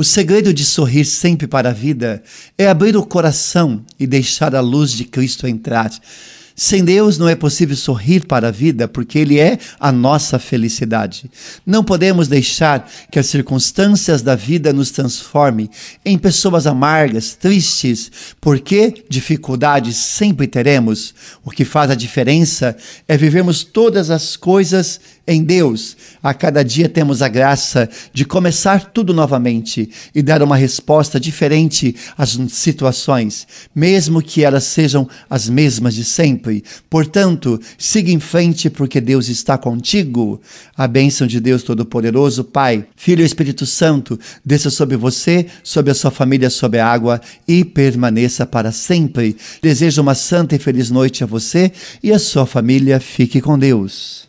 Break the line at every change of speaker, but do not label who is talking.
O segredo de sorrir sempre para a vida é abrir o coração e deixar a luz de Cristo entrar. Sem Deus não é possível sorrir para a vida, porque Ele é a nossa felicidade. Não podemos deixar que as circunstâncias da vida nos transformem em pessoas amargas, tristes, porque dificuldades sempre teremos. O que faz a diferença é vivermos todas as coisas em Deus. A cada dia temos a graça de começar tudo novamente e dar uma resposta diferente às situações, mesmo que elas sejam as mesmas de sempre. Portanto, siga em frente, porque Deus está contigo. A bênção de Deus Todo-Poderoso, Pai, Filho e Espírito Santo, desça sobre você, sobre a sua família, sobre a água e permaneça para sempre. Desejo uma santa e feliz noite a você e a sua família. Fique com Deus.